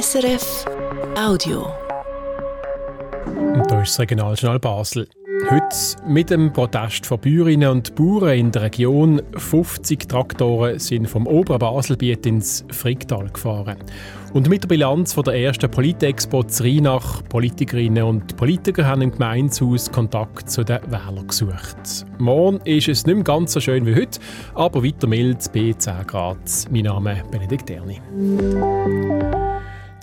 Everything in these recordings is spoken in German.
SRF Audio. Und da ist das Regionaljournal Basel. Heute mit dem Protest von Bäuerinnen und Bauern in der Region. 50 Traktoren sind vom oberen Baselbiet ins Fricktal gefahren. Und mit der Bilanz von der ersten Politexpo Rheinach, Politikerinnen und Politiker haben im Gemeinshaus Kontakt zu den Wählern gesucht. Morgen ist es nicht mehr ganz so schön wie heute, aber weiter mild bei 10 Grad. Mein Name ist Benedikt Erni.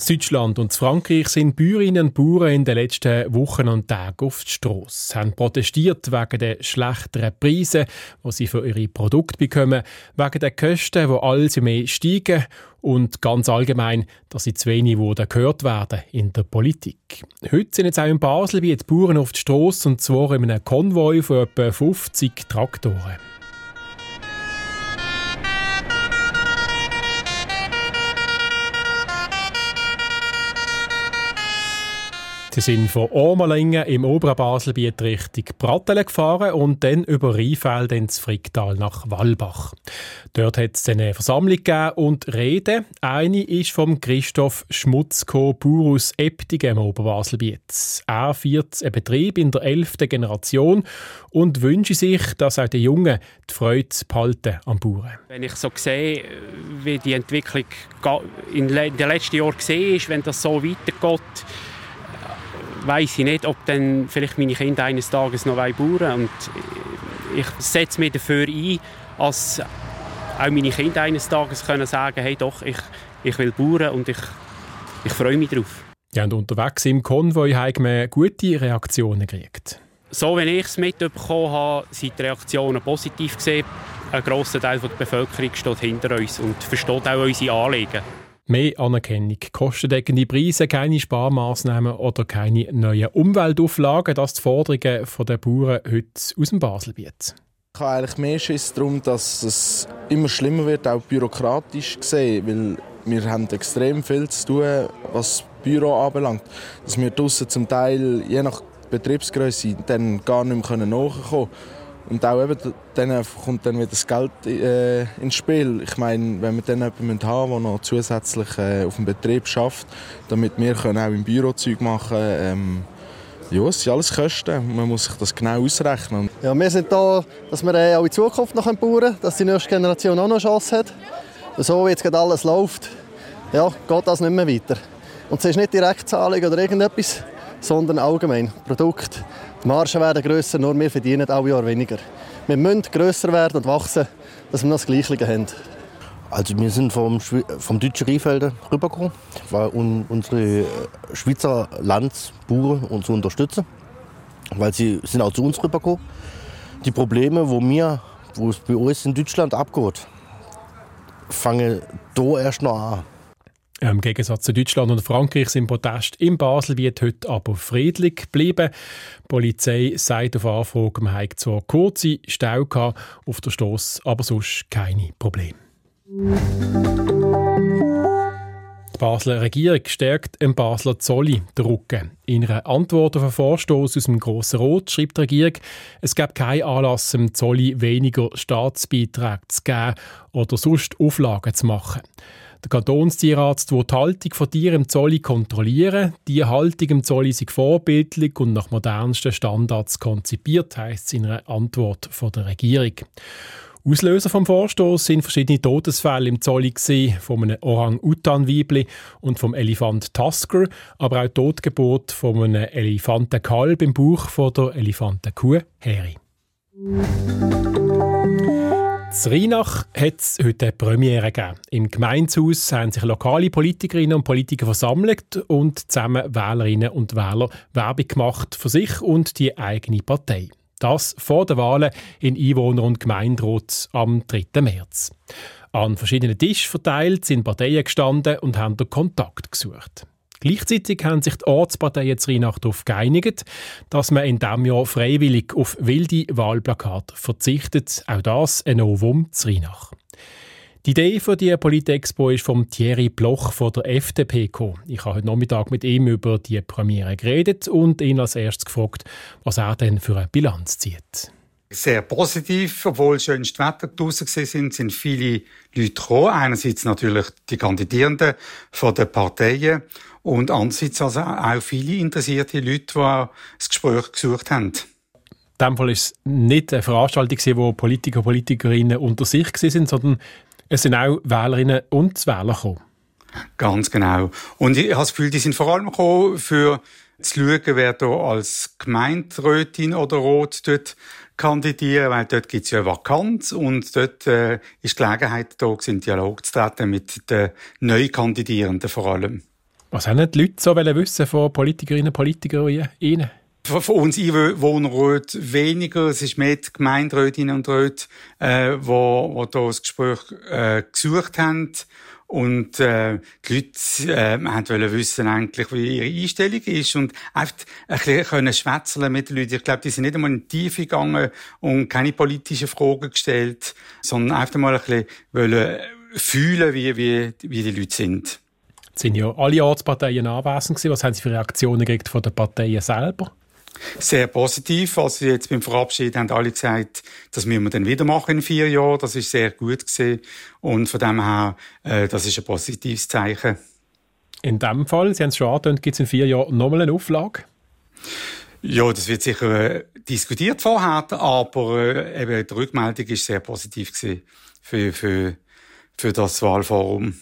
In Deutschland und Frankreich sind Bäuerinnen und Bauern in den letzten Wochen und Tagen auf die Strasse, haben protestiert wegen der schlechteren Preise, die sie für ihre Produkte bekommen, wegen der Kosten, die alles mehr steigen und ganz allgemein, dass sie zu wenig wurden gehört werden in der Politik. Heute sind jetzt auch in Basel die Bauern auf die Strasse und zwar in einem Konvoi von etwa 50 Traktoren. Sie sind von Omerlingen im oberen Baselbiet Richtung Brattelen gefahren und dann über Rheinfeld ins Fricktal nach Wallbach. Dort hat es eine Versammlung gegeben und Rede. Eine ist vom Christoph Schmutzko Burus Eptigen im Oberbaselbiet. Er führt einen Betrieb in der 11. Generation und wünscht sich, dass auch die Jungen die Freude behalten am Bauern. Wenn ich so sehe, wie die Entwicklung in den letzten Jahren gesehen ist, wenn das so weitergeht, weiß ich nicht, ob dann vielleicht meine Kinder eines Tages noch bauen Und ich setze mich dafür ein, dass auch meine Kinder eines Tages können sagen hey doch, ich, ich will bauen und ich, ich freue mich darauf. Ja, und unterwegs im Konvoi haben wir gute Reaktionen gekriegt. So wie ich es mitbekommen habe, sind die Reaktionen positiv gesehen. Ein grosser Teil der Bevölkerung steht hinter uns und versteht auch unsere Anliegen. Mehr Anerkennung, kostendeckende Preise, keine Sparmaßnahmen oder keine neuen Umweltauflagen, das die Forderungen der Bauern heute aus dem Baselbiet. Ich habe eigentlich mehr Schiss darum, dass es immer schlimmer wird, auch bürokratisch gesehen, weil wir haben extrem viel zu tun, was das Büro anbelangt. Dass wir draussen zum Teil, je nach Betriebsgröße, dann gar nicht mehr nachkommen können. Und auch eben, dann kommt dann wieder das Geld äh, ins Spiel. Ich meine, wenn wir dann jemanden haben, der noch zusätzlich äh, auf dem Betrieb schafft, damit wir können auch im Büro Zeug machen können, ähm, ja, es sind alles Kosten. Man muss sich das genau ausrechnen. Ja, wir sind da, dass wir äh, auch in Zukunft noch bauen können, dass die nächste Generation auch noch Chance hat. So wie jetzt gerade alles läuft, ja, geht das nicht mehr weiter. Und es ist nicht Direktzahlung oder irgendetwas, sondern allgemein Produkt. Die Margen werden grösser, nur wir verdienen alle Jahr weniger. Wir müssen grösser werden und wachsen, dass wir noch das Gleiche haben. Also wir sind vom, vom deutschen Rheinfelden rübergekommen, weil un, unsere äh, Schweizer Landsbauern uns unterstützen, weil sie sind auch zu uns rübergekommen. Die Probleme, wo wir, wo es bei uns in Deutschland abgeht, fangen hier erst noch an. Im Gegensatz zu Deutschland und Frankreich sind Proteste in Basel wird heute aber friedlich geblieben. Die Polizei sagt auf Anfrage, man habe zwar kurze Stau auf der Stoss, aber sonst keine Probleme. Die Basler Regierung stärkt im Basler Zolli den Rücken. In einer Antwort auf einen Vorstoß aus dem Grossen Rot schreibt die Regierung, es gab keinen Anlass, dem Zolli weniger Staatsbeiträge zu geben oder sonst Auflagen zu machen. Der Kantonstierarzt will die Haltung von Tieren im Zolli kontrollieren. Die Haltung im Zolli ist vorbildlich und nach modernsten Standards konzipiert, heisst es in einer Antwort von der Regierung. Auslöser vom Vorstoß sind verschiedene Todesfälle im Zolli von einem Orang-Utan-Weibli und vom Elefant Tusker, aber auch die Totgeburt von einem Elefantenkalb im Bauch von der Elefantenkuh Heri. In Rheinach hat es heute eine Premiere gegeben. Im Gemeinshaus haben sich lokale Politikerinnen und Politiker versammelt und zusammen Wählerinnen und Wähler Werbung gemacht für sich und die eigene Partei. Das vor den Wahlen in Einwohner- und Gemeinderat am 3. März. An verschiedenen Tischen verteilt sind Parteien gestanden und haben den Kontakt gesucht. Gleichzeitig haben sich die Ortsparteien zu Rheinach darauf geeinigt, dass man in diesem Jahr freiwillig auf wilde Wahlplakate verzichtet. Auch das ein Novum zu Rheinach. Die Idee für die Politexpo ist vom Thierry Bloch von der FDP gekommen. Ich habe heute Nachmittag mit ihm über die Premiere geredet und ihn als erstes gefragt, was er denn für eine Bilanz zieht. Sehr positiv, obwohl schönste Wetter draußen sind, sind viele Leute gekommen. Einerseits natürlich die Kandidierenden von den Parteien und andererseits also auch viele interessierte Leute, die das Gespräch gesucht haben. In diesem Fall war es nicht eine Veranstaltung, wo Politiker und Politikerinnen unter sich waren, sondern es sind auch Wählerinnen und Wähler gekommen. Ganz genau. Und ich habe das Gefühl, die sind vor allem gekommen, für zu schauen, wer da als Gemeinderätin oder Rot dort kandidieren, weil dort gibt es ja eine Vakanz und dort äh, ist die Gelegenheit da, in Dialog zu treten mit den Neukandidierenden vor allem. Was haben die Leute so wissen von Politikerinnen und Politikern Ihnen? Für uns Einwohnerräte weniger. Es ist mehr die Gemeinderätinnen und Räte, äh, wo, wo da das Gespräch äh, gesucht haben. Und äh, die Leute äh, wollen wissen eigentlich, wie ihre Einstellung ist und einfach ein bisschen können schwätzeln mit den Leuten. Ich glaube, die sind nicht einmal in die Tiefe gegangen und keine politischen Fragen gestellt, sondern einfach mal ein bisschen wollen fühlen, wie, wie, wie die Leute sind. Jetzt sind ja alle Ortsparteien anwesend gewesen. Was haben Sie für Reaktionen gekriegt von den Parteien selber? Sehr positiv. Also jetzt beim Verabschied haben alle gesagt, das müssen wir dann wieder machen in vier Jahren. Das ist sehr gut gesehen und von dem her, äh, das ist ein positives Zeichen. In dem Fall, Sie haben es schon angetönt, gibt es in vier Jahren nochmal eine Auflage? Ja, das wird sicher äh, diskutiert vorher, aber äh, eben die Rückmeldung ist sehr positiv gewesen für, für, für das Wahlforum.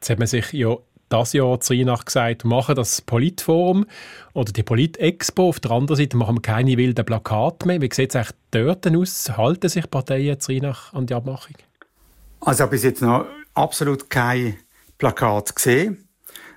Jetzt hat man sich ja das Jahr zu Rheinach gesagt, wir machen das Politforum oder die Polit-Expo. Auf der anderen Seite machen wir keine wilden Plakate mehr. Wie sieht es eigentlich dort aus? Halten sich Parteien zu Rheinach an die Abmachung? Also ich habe bis jetzt noch absolut kein Plakat gesehen,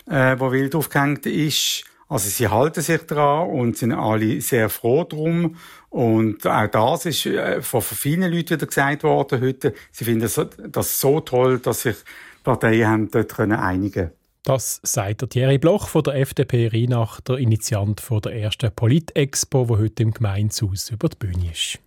äh, wo wild aufgehängt ist. Also sie halten sich daran und sind alle sehr froh drum. Und auch das ist äh, von vielen Leuten wieder gesagt worden heute. Sie finden das so toll, dass sich Parteien haben dort können einigen das sagt der Thierry Bloch von der FDP Rheinach, der Initiant von der ersten Polit-Expo, die heute im Gemeinshaus über die Bühne ist.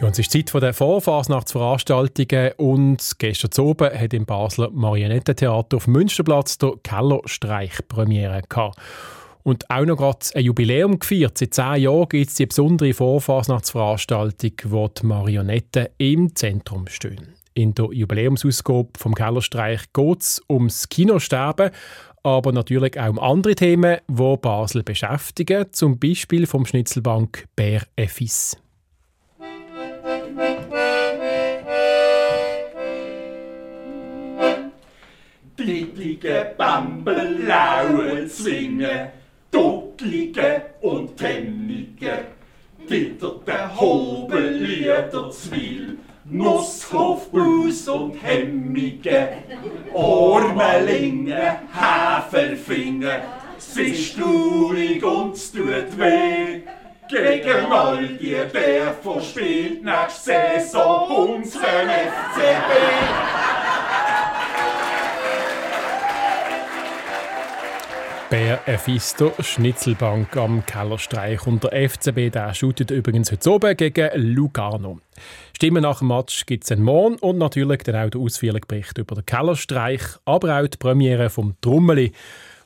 Ja, es ist Zeit der Vorfasnachtsveranstaltungen und gestern oben hat im Basler Marionettentheater auf Münsterplatz der Kellerstreich Premiere gehabt. Und auch noch gerade ein Jubiläum gefeiert. Seit zehn Jahren gibt es die besondere Vorfasnachtsveranstaltung, wo die Marionetten im Zentrum stehen. In der Jubiläumsausgabe vom Kellerstreich geht es ums Kinosterben, aber natürlich auch um andere Themen, die Basel beschäftigen, zum Beispiel vom Schnitzelbank Bär Effis. Dittlige Bambelaue Zwinge, Ducklige und Tennige, Gitterte Hobelieder Zwiel, Nusshofbus und Hemmige, Ormelinge, Haferfinger, es ist traurig und es tut weh. Gegen all die Bär verspielt nächste Saison unseren FCB. Bär Fisto Schnitzelbank am Kellerstreich. Und der FCB der shootet übrigens heute oben gegen Lugano. Stimmen nach dem Match gibt es einen Morgen und natürlich dann auch den ausführlichen Bericht über den Kellerstreich, aber auch die Premiere vom Trummeli,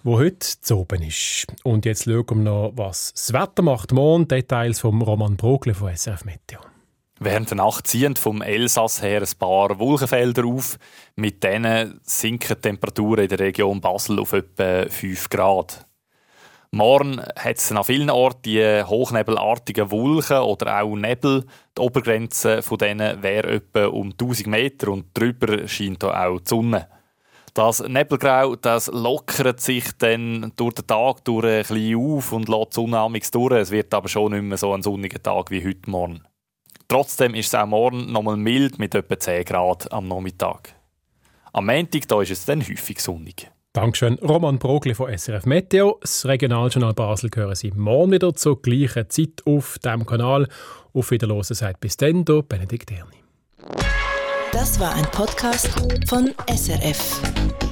wo heute zu oben ist. Und jetzt schauen wir noch, was das Wetter macht. Morgen Details vom Roman Brogle von SRF Meteo. Während der Nacht ziehen vom Elsass her ein paar Wolkenfelder auf. Mit denen sinken die Temperaturen in der Region Basel auf etwa 5 Grad. Morgen hat es an vielen Orten die hochnebelartigen Wolken oder auch Nebel. Die Obergrenze von denen wäre etwa um 1000 Meter und drüber scheint auch die Sonne. Das Nebelgrau das lockert sich dann durch den Tag durch ein bisschen auf und lässt die Sonne durch. Es wird aber schon nicht mehr so ein sonniger Tag wie heute Morgen. Trotzdem ist es auch morgen nochmal mild mit etwa 10 Grad am Nachmittag. Am Montag da ist es dann häufig sonnig. Dankeschön, Roman Brogli von SRF Meteo. Das Regionaljournal Basel hören Sie morgen wieder zur gleichen Zeit auf diesem Kanal. Auf Wiederhören sagt bis dann, Benedikt Erni. Das war ein Podcast von SRF.